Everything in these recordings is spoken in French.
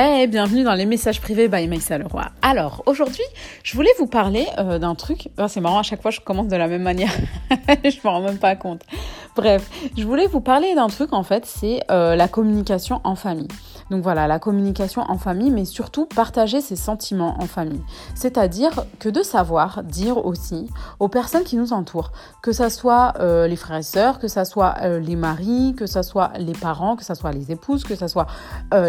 Hey, bienvenue dans les messages privés by Maïssa Leroy. Alors, aujourd'hui, je voulais vous parler euh, d'un truc. Oh, c'est marrant, à chaque fois, je commence de la même manière. je me rends même pas compte. Bref, je voulais vous parler d'un truc, en fait, c'est euh, la communication en famille. Donc voilà, la communication en famille, mais surtout partager ses sentiments en famille. C'est-à-dire que de savoir dire aussi aux personnes qui nous entourent, que ça soit euh, les frères et sœurs, que ça soit les maris, que ça soit les parents, que ça soit les épouses, que ça soit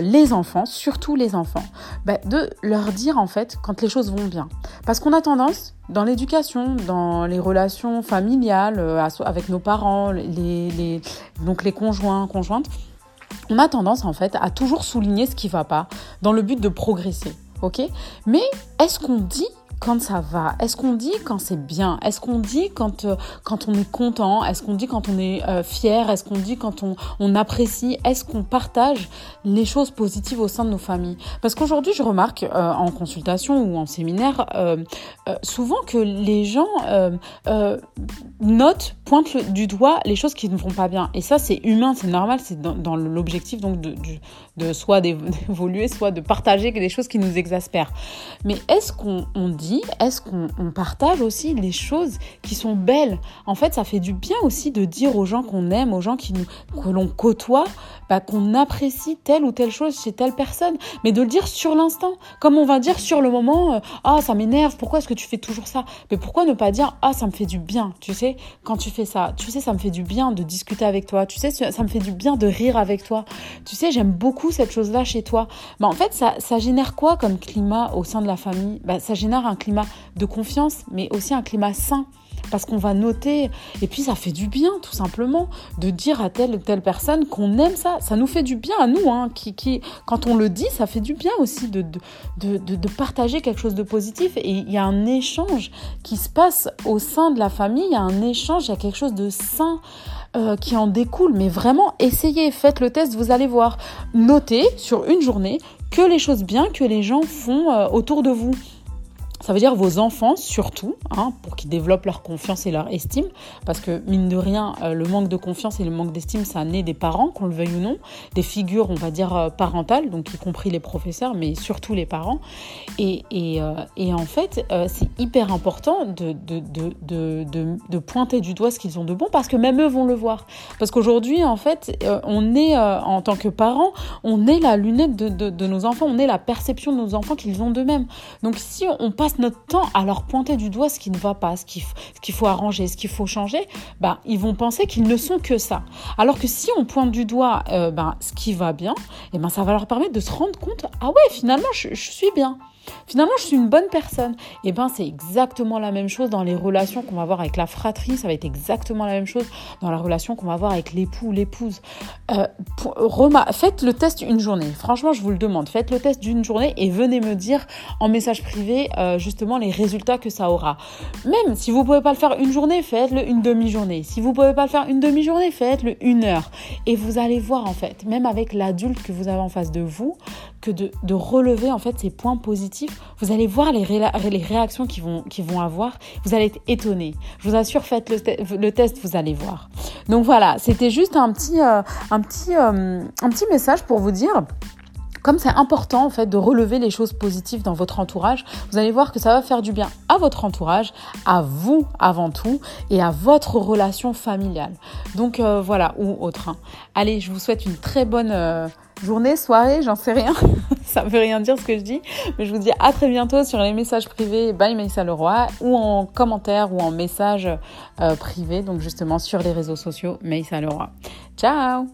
les enfants, surtout les enfants, bah, de leur dire en fait quand les choses vont bien. Parce qu'on a tendance, dans l'éducation, dans les relations familiales, euh, avec nos parents, les, donc les conjoints, conjointes, on a tendance en fait à toujours souligner ce qui va pas dans le but de progresser. Ok? Mais est-ce qu'on dit quand ça va? Est-ce qu'on dit quand c'est bien? Est-ce qu'on dit quand, euh, quand on est content? Est-ce qu'on dit quand on est euh, fier? Est-ce qu'on dit quand on, on apprécie? Est-ce qu'on partage les choses positives au sein de nos familles? Parce qu'aujourd'hui, je remarque euh, en consultation ou en séminaire souvent que les gens notent, pointent du doigt les choses qui ne vont pas bien. Et ça, c'est humain, c'est normal, c'est dans, dans l'objectif donc de, de, de soit d'évoluer, soit de partager des choses qui nous exaspèrent. Mais est-ce qu'on dit est-ce qu'on partage aussi les choses qui sont belles? En fait, ça fait du bien aussi de dire aux gens qu'on aime, aux gens qui nous, que l'on côtoie, bah, qu'on apprécie telle ou telle chose chez telle personne, mais de le dire sur l'instant, comme on va dire sur le moment, euh, ah ça m'énerve, pourquoi est-ce que tu fais toujours ça? Mais pourquoi ne pas dire ah ça me fait du bien, tu sais, quand tu fais ça, tu sais ça me fait du bien de discuter avec toi, tu sais ça me fait du bien de rire avec toi, tu sais j'aime beaucoup cette chose-là chez toi. Bah, en fait ça, ça génère quoi comme climat au sein de la famille? Bah, ça génère un climat de confiance, mais aussi un climat sain. Parce qu'on va noter, et puis ça fait du bien tout simplement de dire à telle ou telle personne qu'on aime ça. Ça nous fait du bien à nous, hein, quand on le dit, ça fait du bien aussi de partager quelque chose de positif. Et il y a un échange qui se passe au sein de la famille, il y a un échange, il y a quelque chose de sain. Euh, qui en découle. Mais vraiment, essayez, faites le test, vous allez voir. Notez sur une journée que les choses bien que les gens font euh, autour de vous. Ça veut dire vos enfants surtout, hein, pour qu'ils développent leur confiance et leur estime, parce que mine de rien, euh, le manque de confiance et le manque d'estime, ça naît des parents, qu'on le veuille ou non, des figures, on va dire, euh, parentales, donc y compris les professeurs, mais surtout les parents. Et, euh, en fait, c'est hyper important de, de, pointer du doigt ce qu'ils ont de bon, parce que même eux vont le voir. Parce qu'aujourd'hui, en fait, on est, en tant que parents, on est la lunette de, nos enfants, on est la perception de nos enfants qu'ils ont d'eux-mêmes. Donc si on passe notre temps à leur pointer du doigt ce qui ne va pas, ce qu'il faut arranger, ce qu'il faut changer, bah, ils vont penser qu'ils ne sont que ça. Alors que si on pointe du doigt euh, bah, ce qui va bien, et eh ben, ça va leur permettre de se rendre compte, ah ouais, finalement, je suis bien. Finalement, je suis une bonne personne. Et eh ben, c'est exactement la même chose dans les relations qu'on va avoir avec la fratrie. Ça va être exactement la même chose dans la relation qu'on va avoir avec l'époux ou l'épouse. Euh, faites le test une journée. Franchement, je vous le demande. Faites le test d'une journée et venez me dire en message privé euh, justement les résultats que ça aura. Même si vous pouvez pas le faire une journée, faites-le une demi-journée. Si vous pouvez pas le faire une demi-journée, faites-le une heure. Et vous allez voir en fait, même avec l'adulte que vous avez en face de vous, que de, de relever en fait ces points positifs vous allez voir les, réactions qu'ils vont, avoir. Vous allez être étonné. Je vous assure, faites le, test, vous allez voir. Donc voilà, c'était juste un petit, euh, euh, un petit message pour vous dire comme c'est important en fait de relever les choses positives dans votre entourage, vous allez voir que ça va faire du bien à votre entourage, à vous avant tout et à votre relation familiale. Donc euh, voilà, ou autre. Allez, je vous souhaite une très bonne journée, soirée, j'en sais rien. ça veut rien dire ce que je dis. Mais je vous dis à très bientôt sur les messages privés by Maïssa Leroy ou en commentaire ou en message euh, privé, donc justement sur les réseaux sociaux Maïssa Leroy. Ciao